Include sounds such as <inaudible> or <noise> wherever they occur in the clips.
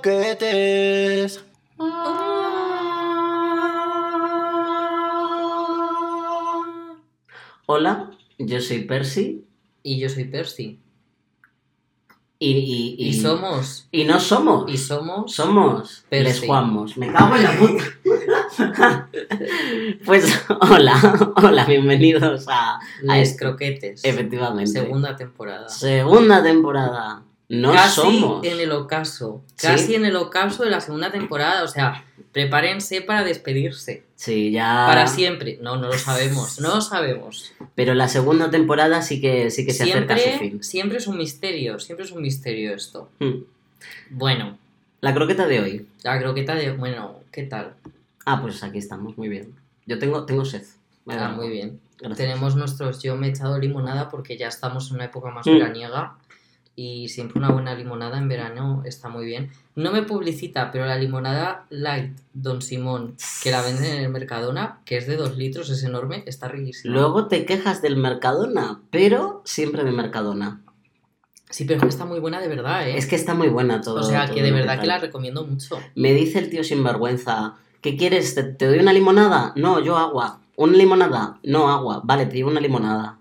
croquetes. Hola, yo soy Percy Y yo soy Percy. y, y, Y, somos. y no somos. Y somos. Somos Percy. les Juanmos. Me cago en la puta. <laughs> pues hola, hola, bienvenidos a, a Les este- Croquetes. Efectivamente. Segunda temporada. Segunda temporada. No casi somos. en el ocaso. Sí. Casi en el ocaso de la segunda temporada. O sea, prepárense para despedirse. Sí, ya. Para siempre. No, no lo sabemos. No lo sabemos. Pero la segunda temporada sí que sí que se acerca a su fin. siempre es un misterio. Siempre es un misterio esto. Hmm. Bueno, La croqueta de hoy. la croqueta de. Bueno, ¿qué tal? Ah, pues aquí estamos, muy bien. Yo tengo, tengo sed. Ah, muy bien. Gracias. Tenemos nuestros. Yo me he echado limonada porque ya estamos en una época más Mm. Y siempre una buena limonada en verano está muy bien. No me publicita, pero la limonada light Don Simón, que la venden en el Mercadona, que es de 2 litros, es enorme, está riquísima. Luego te quejas del Mercadona, pero siempre de Mercadona. Sí, pero está muy buena de verdad, ¿eh? Es que está muy buena todo. o sea, todo que de verdad que la recomiendo mucho. Me dice el tío sinvergüenza, ¿qué quieres? ¿Te, te doy una limonada? No, yo agua. ¿Una limonada? No, agua. Vale, te llevo una limonada.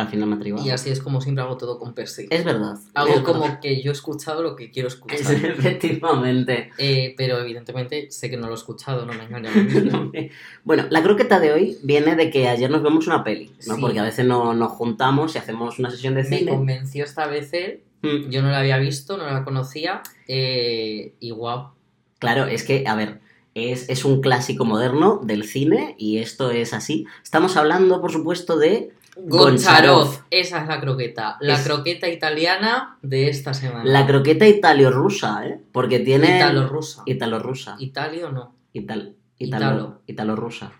Al final me atrevo. Y así es como siempre hago todo con Percy. Es verdad. Hago es como verdad. que yo he escuchado lo que quiero escuchar. Es- <laughs> efectivamente. Eh, pero evidentemente sé que no lo he escuchado, no me engaño <laughs> mismo. Bueno, la croqueta de hoy viene de que ayer nos vemos una peli, ¿no? Sí. Porque a veces no, nos juntamos y hacemos una sesión de Me cine. convenció esta vez él Mm, Yo no la había visto, no la conocía. eh, y guau. Claro, es que, a ver, es, es un clásico moderno del cine y esto es así. Estamos hablando, por supuesto, de Goncharov. Esa es la croqueta. La Es- croqueta italiana de esta semana. la croqueta italio-rusa, ¿eh? Porque tiene... Italo-rusa. Italo-rusa. Italio no. Ital... Italo. Italo... Italo-rusa.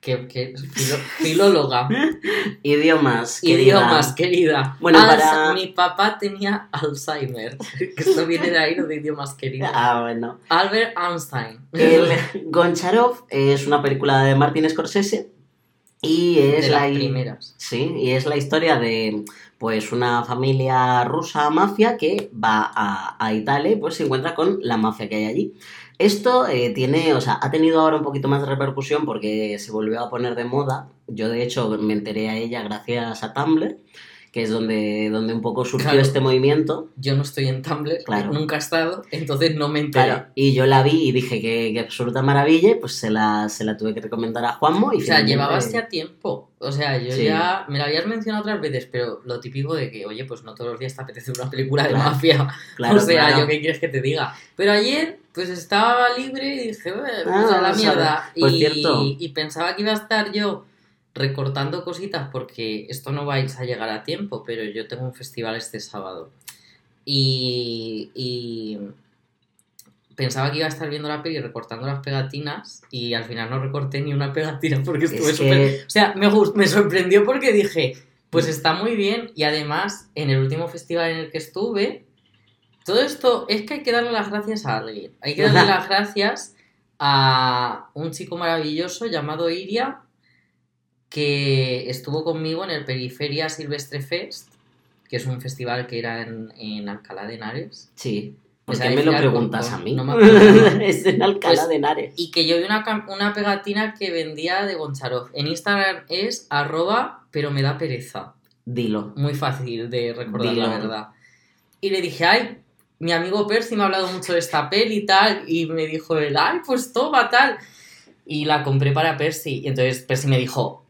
Que, que filo- filóloga. <laughs> Idiomas. querida. Idiomas, querida. Bueno, Alza- para- Mi papá tenía Alzheimer. <laughs> Que esto viene de ahí, lo de idiomas, querida. Ah, bueno. Albert Einstein. El Goncharov es una película de Martin Scorsese y es de la... primeras. Sí, y es la historia de pues una familia rusa mafia que va a, a Italia y pues se encuentra con la mafia que hay allí. Esto eh, tiene, o sea, ha tenido ahora un poquito más de repercusión porque se volvió a poner de moda. Yo de hecho me enteré a ella gracias a Tumblr, que es donde, donde un poco surgió Claro. este movimiento. Yo no estoy en Tumblr, Claro. nunca he estado, entonces no me enteré. Claro, y yo la vi y dije que, que absoluta maravilla, pues se la, se la tuve que recomendar a Juanmo. Y O sea, finalmente- llevabas ya tiempo. O sea, yo Sí. ya me lo habías mencionado otras veces, pero lo típico de que, oye, pues no todos los días te apetece una película de mafia. <laughs> O sea, yo qué quieres que te diga. Pero ayer, pues estaba libre y dije, "Eh, pues Ah, a la mierda. por y, cierto. y pensaba que iba a estar yo recortando cositas porque esto no vais a llegar a tiempo, pero yo tengo un festival este sábado. Y, y pensaba que iba a estar viendo la peli recortando las pegatinas y al final no recorté ni una pegatina porque estuve Es que- O sea, me, me sorprendió porque dije, pues está muy bien y además en el último festival en el que estuve, todo esto es que hay que darle las gracias a alguien. Hay que darle <laughs> las gracias a un chico maravilloso llamado Iria que estuvo conmigo en el Periferia Silvestre Fest, que es un festival que era en, en Alcalá de Henares. Sí. ¿Por qué me lo preguntas a mí? no me <laughs> acuerdo. es en Alcalá Pues- de Henares. Y que yo vi una, una pegatina que vendía de Goncharov. En Instagram es arroba, pero me da pereza. Dilo. Muy fácil de recordar, Dilo. la verdad. Y le dije, ay, mi amigo Percy me ha hablado mucho de esta peli y tal. Y me dijo él, ay, pues toma, tal. Y la compré para Percy. Y entonces Percy me dijo,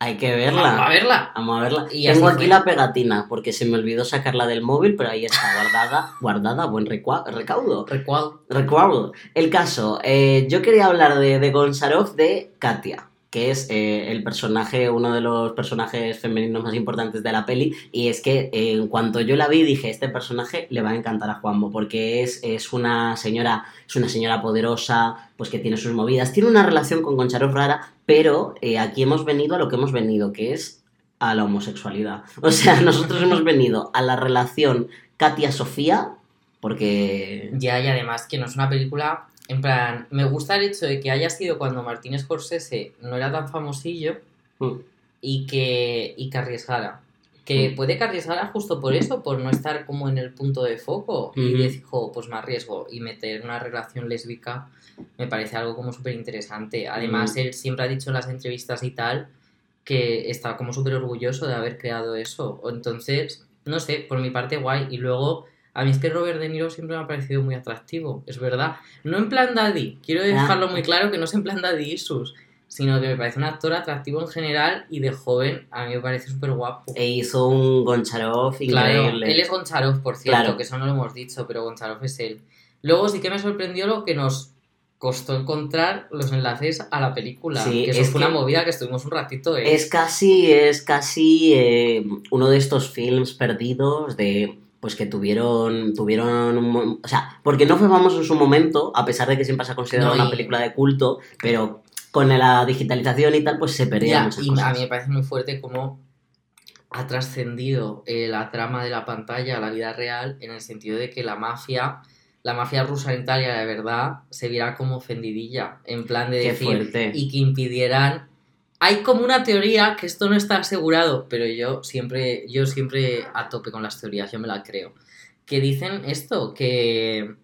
Hay que vamos a verla. verla. Vamos a verla. Y Tengo aquí fue. la pegatina porque se me olvidó sacarla del móvil, pero ahí está guardada. <laughs> guardada, buen recaudo. Recuerdo. Recuerdo. El caso, eh, yo quería hablar de, de Gonzarov de Katia, que es eh, el personaje, uno de los personajes femeninos más importantes de la peli. Y es que eh, en cuanto yo la vi, dije, este personaje le va a encantar a Juanmo, porque es, es una señora, es una señora poderosa, pues que tiene sus movidas, tiene una relación con Goncharov rara, pero eh, aquí hemos venido a lo que hemos venido, que es a la homosexualidad. <laughs> O sea, nosotros hemos venido a la relación Katia-Sofía, porque... Ya, y además que no es una película. En plan, me gusta el hecho de que haya sido cuando Martín Scorsese no era tan famosillo Mm. y que, y que arriesgara. Que Mm. puede que arriesgara justo por eso, por no estar como en el punto de foco y decir, "Jo, pues me arriesgo y meter una relación lésbica me parece algo como súper interesante. Además, Mm. él siempre ha dicho en las entrevistas y tal que está como súper orgulloso de haber creado eso. Entonces, no sé, por mi parte guay. Y luego, a mí es que Robert De Niro siempre me ha parecido muy atractivo, es verdad. No en plan daddy, quiero dejarlo muy claro que no es en plan daddy issues, sino que me parece un actor atractivo en general y de joven a mí me parece súper guapo. E hizo un Goncharov Claro, increíble. él es Goncharov, por cierto, Claro. que eso no lo hemos dicho, pero Goncharov es él. Luego sí que me sorprendió lo que nos costó encontrar los enlaces a la película, Sí, que eso es fue que- una movida que estuvimos un ratito. ¿eh? Es casi, es casi eh, uno de estos films perdidos de pues que tuvieron tuvieron un o sea porque no fue famoso en su momento a pesar de que siempre se ha considerado No, una y- película de culto pero con la digitalización y tal pues se perdían Ya, muchas y cosas a mí me parece muy fuerte cómo ha trascendido eh, la trama de la pantalla a la vida real en el sentido de que la mafia, la mafia rusa en Italia de verdad se viera como ofendidilla, en plan de Qué decir fuerte. y que impidieran hay como una teoría que esto no está asegurado, pero yo siempre, yo siempre a tope con las teorías, yo me la creo. Que dicen esto, que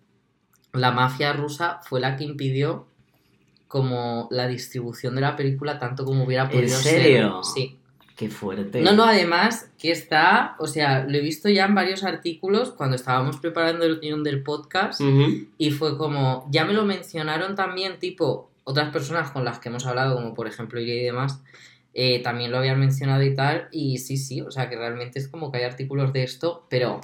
la mafia rusa fue la que impidió como la distribución de la película tanto como hubiera ¿En podido serio? ser. Sí. qué fuerte No, no, además que está, o sea, lo he visto ya en varios artículos cuando estábamos preparando el guion del podcast y fue como, ya me lo mencionaron también, tipo, otras personas con las que hemos hablado, como por ejemplo Iria y demás, eh, también lo habían mencionado y tal, y sí, sí, o sea que realmente es como que hay artículos de esto, pero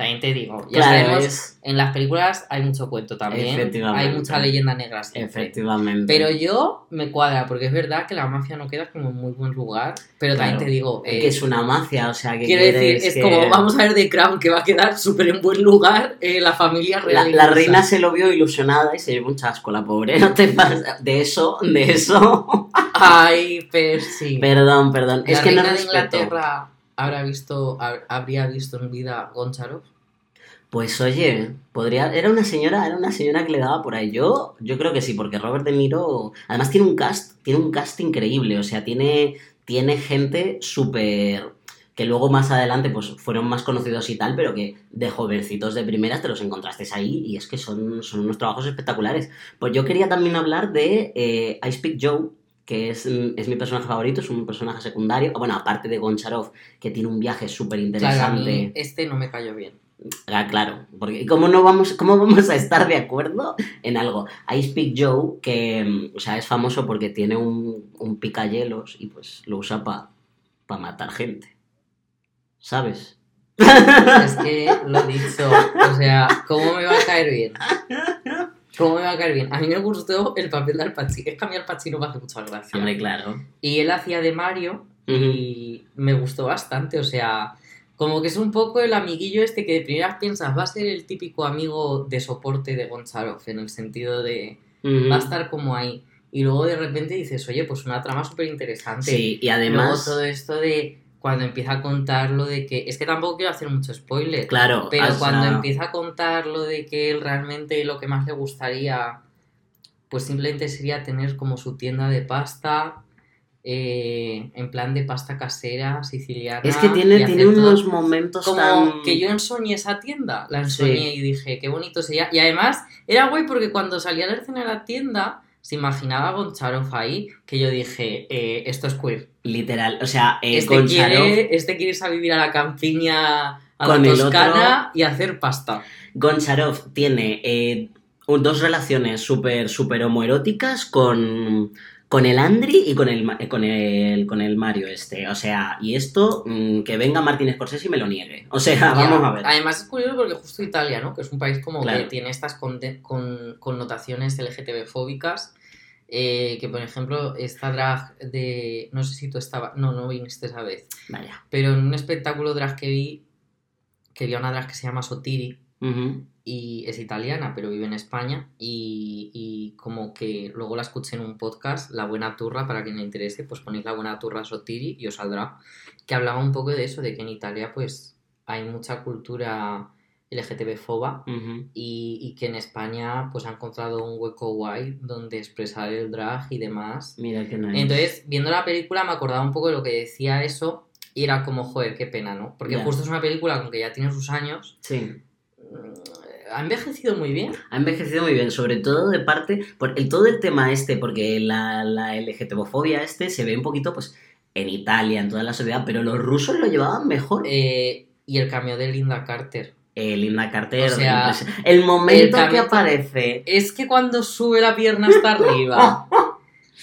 también te digo, ya Claro, sabemos, es- en las películas hay mucho cuento también, Efectivamente. hay mucha leyenda negra siempre. efectivamente Pero yo me cuadra, porque es verdad que la mafia no queda como en muy buen lugar, pero también Claro. te digo, eh, que es una mafia o sea que quiero decir, es como vamos a ver The Crown, que va a quedar súper en buen lugar eh, la familia La, real. la inglesa. reina se lo vio ilusionada y se llevó un chasco, la pobre. No te pases. De eso, de eso. Ay, Percy. perdón, perdón. ¿La es que no reina de respeto. Inglaterra visto, hab- habría visto en vida Goncharov? Pues oye, podría. Era una señora, era una señora que le daba por ahí. Yo, yo creo que sí, porque Robert De Niro. Además tiene un cast, tiene un cast increíble. O sea, tiene, tiene gente súper. Que luego más adelante pues fueron más conocidos y tal, pero que de jovencitos de primeras te los encontraste ahí y es que son, son unos trabajos espectaculares. Pues yo quería también hablar de eh, I Speak Joe, que es, es mi personaje favorito, es un personaje secundario. Bueno, aparte de Goncharov, que tiene un viaje súper interesante. este no me cayó bien. Ah, claro, porque ¿cómo no vamos, cómo vamos a estar de acuerdo en algo? I Speak Joe, que mm, o sea, es famoso porque tiene un, un picayelos y pues lo usa para matar gente. ¿Sabes? Es que lo he dicho, o sea, ¿cómo me va a caer bien? <laughs> ¿Cómo me va a caer bien? A mí me gustó el papel de Al Pacino. Es que a mí Al Pacino me hace mucha gracia. Hombre, claro. Y él hacía de Mario y me gustó bastante, o sea, como que es un poco el amiguillo este que de primeras piensas va a ser el típico amigo de soporte de Gonzalo, en el sentido de Ujú. va a estar como ahí. Y luego de repente dices, oye, pues una trama súper interesante. Sí, y Luego además, todo esto de cuando empieza a contar lo de que. Es que tampoco quiero hacer mucho spoiler. claro, Pero cuando empieza a contar lo de que él realmente lo que más le gustaría, pues simplemente sería tener como su tienda de pasta, eh, en plan de pasta casera, siciliana. es que tiene, tiene unos momentos Como tan... que yo ensoñé esa tienda, la ensoñé y dije, qué bonito sería. Y además era guay porque cuando salía a la escena de la tienda, se imaginaba a Goncharov ahí, que yo dije, eh, esto es queer. Literal, o sea, eh, Este Goncharov- quiere, este quiere irse a vivir a la campiña, a Con la Toscana y hacer pasta. Goncharov tiene eh, dos relaciones súper súper homoeróticas con, con el Andri y con el, eh, con, el, con el Mario este. O sea, y esto, mm, que venga Martin Scorsese y me lo niegue. O sea, Ya. vamos a ver. Además es curioso porque justo Italia, ¿no? Que es un país como Claro. que tiene estas conte- con, connotaciones LGTB fóbicas. eh, que por ejemplo, esta drag de. No sé si tú estabas. No, no viniste esa vez. Vaya. Pero en un espectáculo drag que vi, que vi a una drag que se llama Sotiri Ujú. Y es italiana, pero vive en España. Y, y como que luego la escuché en un podcast, La Buena Turra, para quien le interese, pues ponéis La Buena Turra Sotiri y os saldrá. Que hablaba un poco de eso, de que en Italia pues hay mucha cultura LGTB foba Ujú. y, y que en España pues ha encontrado un hueco guay donde expresar el drag y demás. Mira que nice. Entonces, viendo la película me acordaba un poco de lo que decía eso y era como, joder, qué pena, ¿no? Porque Ya. justo es una película con que ya tiene sus años, Sí. Ha envejecido muy bien. Ha envejecido muy bien, sobre todo de parte, por el, todo el tema este, porque la, la LGTBofobia este se ve un poquito, pues, en Italia, en toda la sociedad, pero los rusos lo llevaban mejor. Eh, y el cambio de Linda Carter. Eh, Linda Carter, O sea, impresi- el momento el que aparece. Es que cuando sube la pierna hasta <laughs> arriba,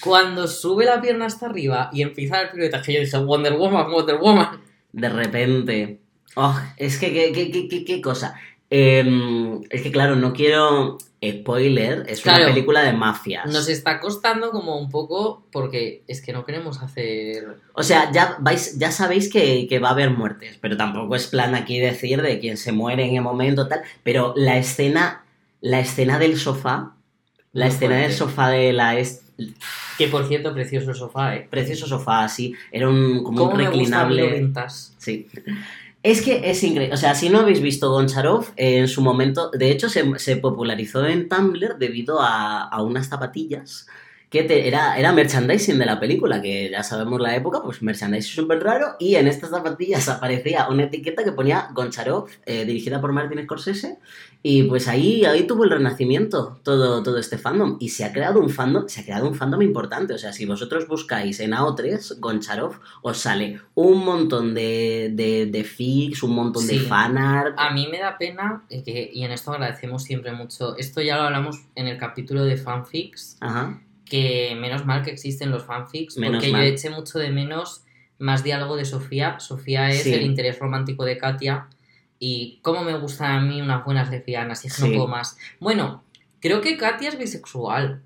cuando sube la pierna hasta arriba y empieza el piruetaje, yo dije, Wonder Woman, Wonder Woman. De repente. Oh, es que, qué, qué, qué- qué cosa. Em, es que, claro, no quiero. Spoiler, es Claro. una película de mafias. Nos está costando como un poco porque es que no queremos hacer... O sea, ya, vais, ya sabéis que, que va a haber muertes, pero tampoco es plan aquí decir de quién se muere en el momento tal. Pero la escena, la escena del sofá, la Muy escena del sofá de la es- Que por cierto, precioso sofá, ¿eh? precioso sofá así, era un como ¿Cómo un me gusta reclinable. Sí. Es que es increíble. O sea, si no habéis visto Goncharov, en su momento, de hecho, se, se popularizó en Tumblr debido a, a unas zapatillas que te- era, era merchandising de la película, que ya sabemos la época, pues merchandising súper raro, y en estas zapatillas <laughs> aparecía una etiqueta que ponía Goncharov, eh, dirigida por Martin Scorsese, y pues ahí, ahí tuvo el renacimiento todo, todo este fandom, y se ha creado un fandom, se ha creado un fandom importante, o sea, si vosotros buscáis en AO3 Goncharov, os sale un montón de, de, de fics, un montón de Sí. fanart, A mí me da pena, eh, que, y en esto agradecemos siempre mucho, esto ya lo hablamos en el capítulo de fanfics, ajá, que menos mal que existen los fanfics, Menos porque mal. yo eché mucho de menos más diálogo de Sofía. Sofía es Sí. el interés romántico de Katia y cómo me gustan a mí unas buenas lesbianas, y es que Sí. no puedo más. Bueno, creo que Katia es bisexual.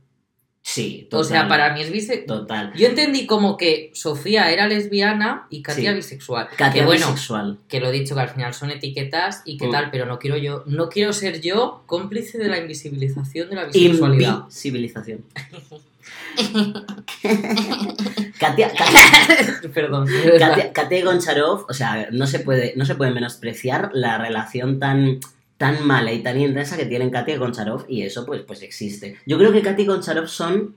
sí, O sea, total, para mí es bisexual. Total. Yo entendí como que Sofía era lesbiana y Katia Sí. bisexual. Katia que bueno, bisexual. que lo he dicho que al final son etiquetas y qué Mm. tal, pero no quiero yo, no quiero ser yo cómplice de la invisibilización de la bisexualidad. Invisibilización. <laughs> <laughs> Katia, <laughs> Katia, Perdón. Katia, Katia y Goncharov, o sea, no se puede, no se puede menospreciar la relación tan, tan mala y tan intensa que tienen Katia y Goncharov y eso pues, pues existe. Yo creo que Katia y Goncharov son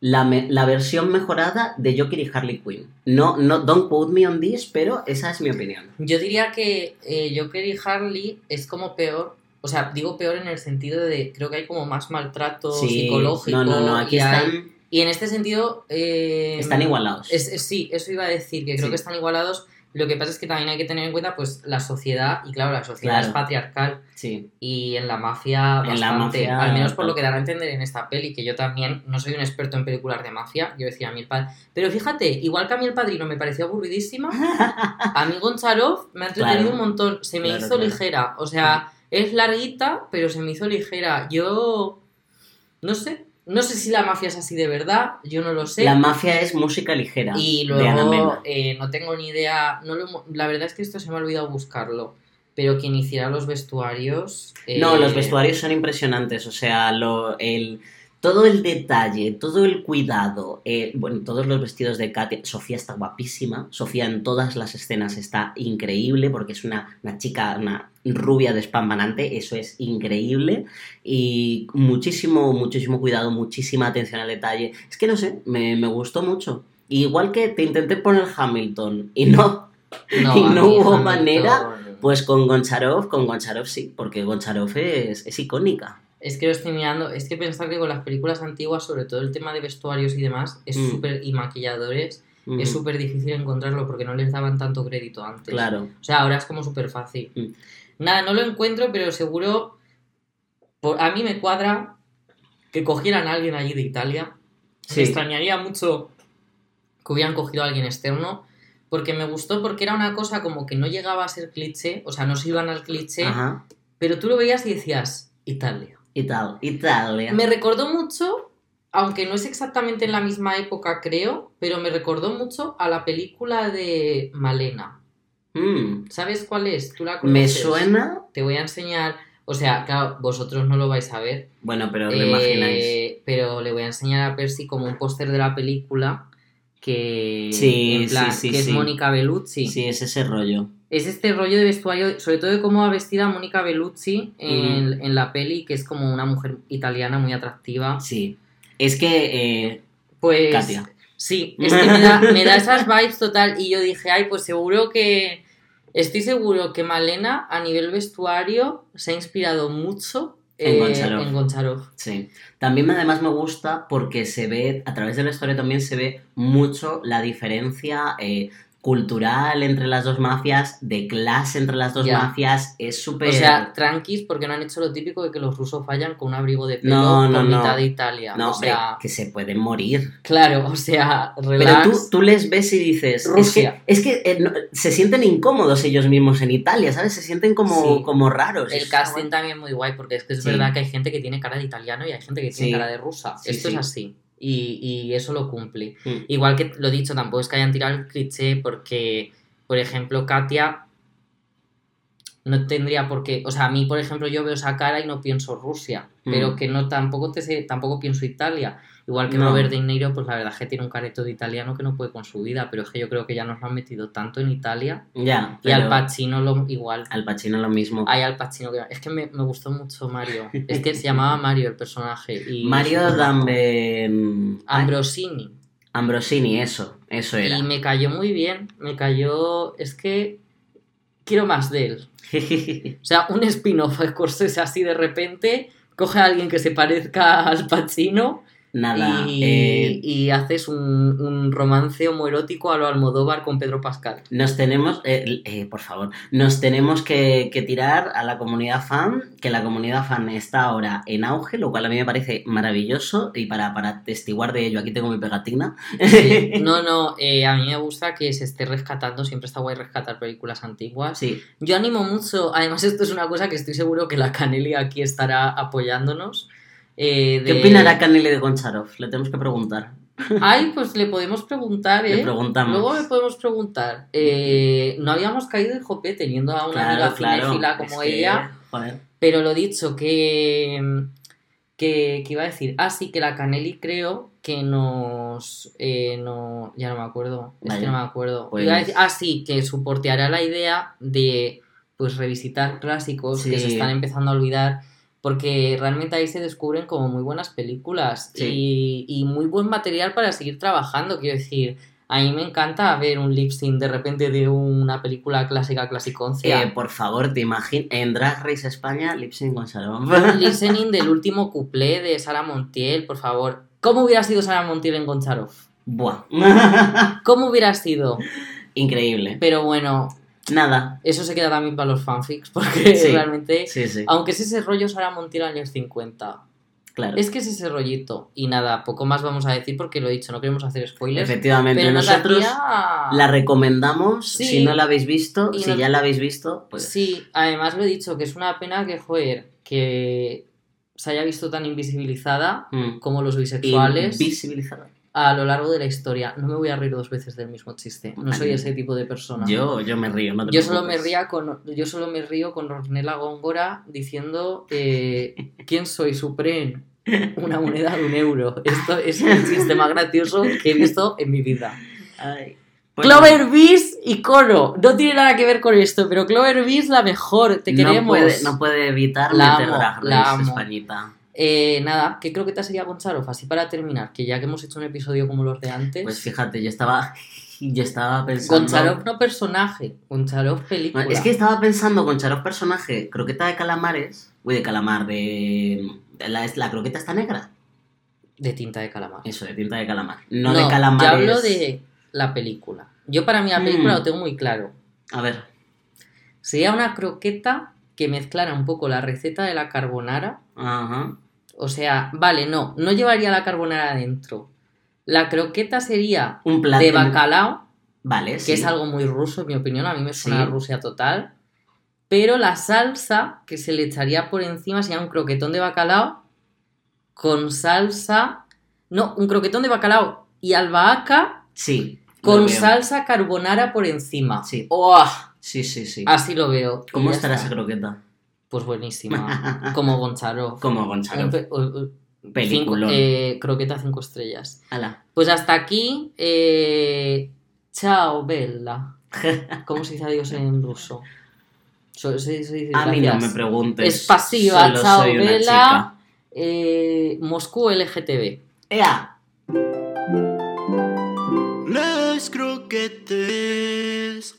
la, me- la versión mejorada de Joker y Harley Quinn. No, no, don't quote me on this, pero esa es mi opinión. Yo diría que eh, Joker y Harley es como peor. O sea, digo peor en el sentido de creo que hay como más maltrato psicológico. no, no, no, aquí y, hay- están, y en este sentido. eh, están igualados. es- es- sí, eso iba a decir, que creo Sí. que están igualados. Lo que pasa es que también hay que tener en cuenta pues la sociedad, y claro, la sociedad Claro. es patriarcal Sí, y en la mafia En la bastante, mafia, al menos por lo que dan a entender en esta peli, que yo también no soy un experto en películas de mafia, yo decía a mí el padre, pero fíjate, igual que a mí el padrino me pareció aburridísima, <laughs> a mí Goncharov me ha entretenido Claro. un montón, se me Claro, hizo ligera, o sea, es larguita, pero se me hizo ligera, yo no sé, no sé si la mafia es así de verdad, yo no lo sé. La mafia es música ligera. Y luego eh, no tengo ni idea, no lo la verdad es que esto se me ha olvidado buscarlo, pero quien hiciera los vestuarios... No, eh, los vestuarios son impresionantes, o sea, lo, el, todo el detalle, todo el cuidado, eh, bueno, todos los vestidos de Katia, Sofía está guapísima, Sofía en todas las escenas está increíble porque es una, una chica, una rubia despampanante, eso es increíble y muchísimo, muchísimo cuidado, muchísima atención al detalle, es que no sé, me, me gustó mucho. Igual que te intenté poner Hamilton y no, No, y no hubo Hamilton- manera, pues con Goncharov, con Goncharov sí, porque Goncharov es, es icónica. Es que lo estoy mirando, es que pensar que con las películas antiguas, sobre todo el tema de vestuarios y demás, es Mm. súper. y maquilladores, Mm, es súper difícil encontrarlo porque no les daban tanto crédito antes. Claro. O sea, ahora es como súper fácil. Mm. Nada, no lo encuentro, pero seguro. por- a mí me cuadra que cogieran a alguien allí de Italia. Sí. Me extrañaría mucho que hubieran cogido a alguien externo. Porque me gustó, porque era una cosa como que no llegaba a ser cliché, o sea, no se iban al cliché, Ajá. pero tú lo veías y decías, Italia. Ital Italia. Me recordó mucho, aunque no es exactamente en la misma época, creo, pero me recordó mucho a la película de Malena. Mm, ¿Sabes cuál es? ¿Tú la Me conoces? suena. Te voy a enseñar. O sea, claro, vosotros no lo vais a ver. Bueno, pero lo eh, imagináis. Pero le voy a enseñar a Percy como un póster de la película que, Sí, en plan, sí, sí, que es. Mónica Bellucci. Sí, es ese rollo. Es este rollo de vestuario, sobre todo de cómo va vestida Mónica Bellucci en, en la peli, que es como una mujer italiana muy atractiva. Sí. Es que. eh, Pues Katia. Sí, es que me da, <laughs> me da esas vibes total. Y yo dije, ay, pues seguro que. Estoy seguro que Malena, a nivel vestuario, se ha inspirado mucho En eh, Goncharov. en Goncharov. Sí. También además me gusta porque se ve, a través de la historia también se ve mucho la diferencia eh, cultural entre las dos mafias, de clase entre las dos Ya. mafias. Es súper... O sea, tranquis, porque no han hecho lo típico de que los rusos fallan con un abrigo de pelo No, por no, no. mitad de Italia. no, o sea, hombre, que se pueden morir. claro, o sea, Pero relax. tú, tú les ves y dices, Rusia. es que, es que, eh, no- se sienten incómodos ellos mismos en Italia, ¿sabes? Se sienten como, Sí. como raros. El Es- casting también muy guay, porque es que es Sí. verdad que hay gente que tiene cara de italiano y hay gente que tiene Sí. cara de rusa. Esto es así. Y, y eso lo cumple. Mm. Igual que lo dicho, tampoco es que hayan tirado el cliché porque, por ejemplo, Katia no tendría por qué. O sea, a mí, por ejemplo, yo veo esa cara y no pienso Rusia, Mm. pero que no tampoco te sé, tampoco pienso Italia. Igual que No. Robert De Niro, pues la verdad es que tiene un careto de italiano que no puede con su vida, pero es que yo creo que ya nos lo han metido tanto en Italia. Ya, Y Al Pacino lo, igual. Al Pacino lo mismo. Hay Al Pacino que... Es que me, me gustó mucho Mario. Es que se <laughs> llamaba Mario el personaje. Y Mario Dambe... Ambrosini. Ambrosini, eso, eso era. Y me cayó muy bien. Me cayó... Es que quiero más de él. <laughs> O sea, un spin-off de Scorsese así de repente, coge a alguien que se parezca al Pacino Nada, y, eh, y haces un, un romance homoerótico a lo Almodóvar con Pedro Pascal. nos tenemos, eh, eh, por favor, nos tenemos que, que tirar a la comunidad fan, que la comunidad fan está ahora en auge, lo cual a mí me parece maravilloso y para, para testiguar de ello, aquí tengo mi pegatina. Sí, <laughs> no, no, a mí me gusta que se esté rescatando, siempre está guay rescatar películas antiguas. Sí, Yo animo mucho, además esto es una cosa que estoy seguro que la Caneli aquí estará apoyándonos. Eh, ¿qué de- opinará Canele de Goncharov? Le tenemos que preguntar. Ay, pues le podemos preguntar, ¿eh? Le preguntamos. Luego le podemos preguntar. Eh, no habíamos caído en Jope teniendo a una Claro, amiga claro, cinéfila como es que, ella, joder. pero lo dicho, que, que, que iba a decir, ah, sí, que la Caneli creo que nos... eh, no, ya no me acuerdo, es que no me acuerdo. Pues- Iba a decir, ah, sí, que soporteará la idea de pues revisitar clásicos que se están empezando a olvidar porque realmente ahí se descubren como muy buenas películas Sí. y, y muy buen material para seguir trabajando. Quiero decir, a mí me encanta ver un lip sync de repente de una película clásica clasiconcia. Eh, por favor, te imaginas, en Drag Race España, Lip Sync Goncharov. Un listening <laughs> del último cuplé de Sara Montiel, por favor. ¿Cómo hubiera sido Sara Montiel en Goncharov? Buah. ¿Cómo hubiera sido? Increíble. Pero bueno, Nada. eso se queda también para los fanfics, porque Sí. <laughs> realmente, Sí, sí. aunque es ese rollo Sara Montiel años 50, Claro. es que es ese rollito. Y nada, poco más vamos a decir porque lo he dicho, no queremos hacer spoilers. Efectivamente, Pero nosotros la recomendamos. Sí. Si no la habéis visto, Y si no- ya la habéis visto, pues. Sí, además lo he dicho, que es una pena que, joder, que se haya visto tan invisibilizada mm, como los bisexuales Invisibilizada. A lo largo de la historia. No me voy a reír dos veces del mismo chiste. No soy ese tipo de persona. Yo, yo me río, no te Yo solo me ría con yo solo me río con Ornella Góngora diciendo eh, ¿Quién soy Supreme? Una moneda de un euro. Esto es el chiste más gracioso que he visto en mi vida. Ay. Pues Clover Beast y Coro. No tiene nada que ver con esto, pero Clover Beast la mejor. Te no queremos. puede, no puede evitar La meter amo, la amo. Españita. Eh, nada, ¿qué croqueta sería Gonzalo? Así para terminar, que ya que hemos hecho un episodio como los de antes. Pues fíjate, yo estaba, <laughs> yo estaba pensando. Goncharov no personaje, Goncharov película. Es que estaba pensando con Charov personaje, croqueta de calamares. Uy, de calamar, de. la, la croqueta está negra. De tinta de calamar. Eso, de tinta de calamar. No, de calamares. Yo hablo de la película. Yo para mí la película Mm. lo tengo muy claro. A ver. Sería una croqueta que mezclara un poco la receta de la carbonara. Ajá. O sea, vale, no, no llevaría la carbonara adentro. La croqueta sería Un plato. de bacalao, Vale, que sí. es algo muy ruso, en mi opinión. A mí me suena Sí. a Rusia total. Pero la salsa que se le echaría por encima sería un croquetón de bacalao con salsa. No, un croquetón de bacalao y albahaca Sí. con salsa carbonara por encima. Sí. ¡Oh! Sí, sí, sí. Así lo veo. ¿Cómo estará está. esa croqueta? Pues buenísima. Como Gonzalo. <laughs> Como Gonzalo. Un pe- u- u- Peliculón. cinco- eh, croqueta cinco estrellas. Ala. Pues hasta aquí. eh, Chao, Bella. <laughs> ¿Cómo se dice adiós en ruso? So- A mí no me preguntes. Es pasiva, Solo chao, soy una vela. chica. Eh, Moscú LGTB. ¡Ea! croquetes.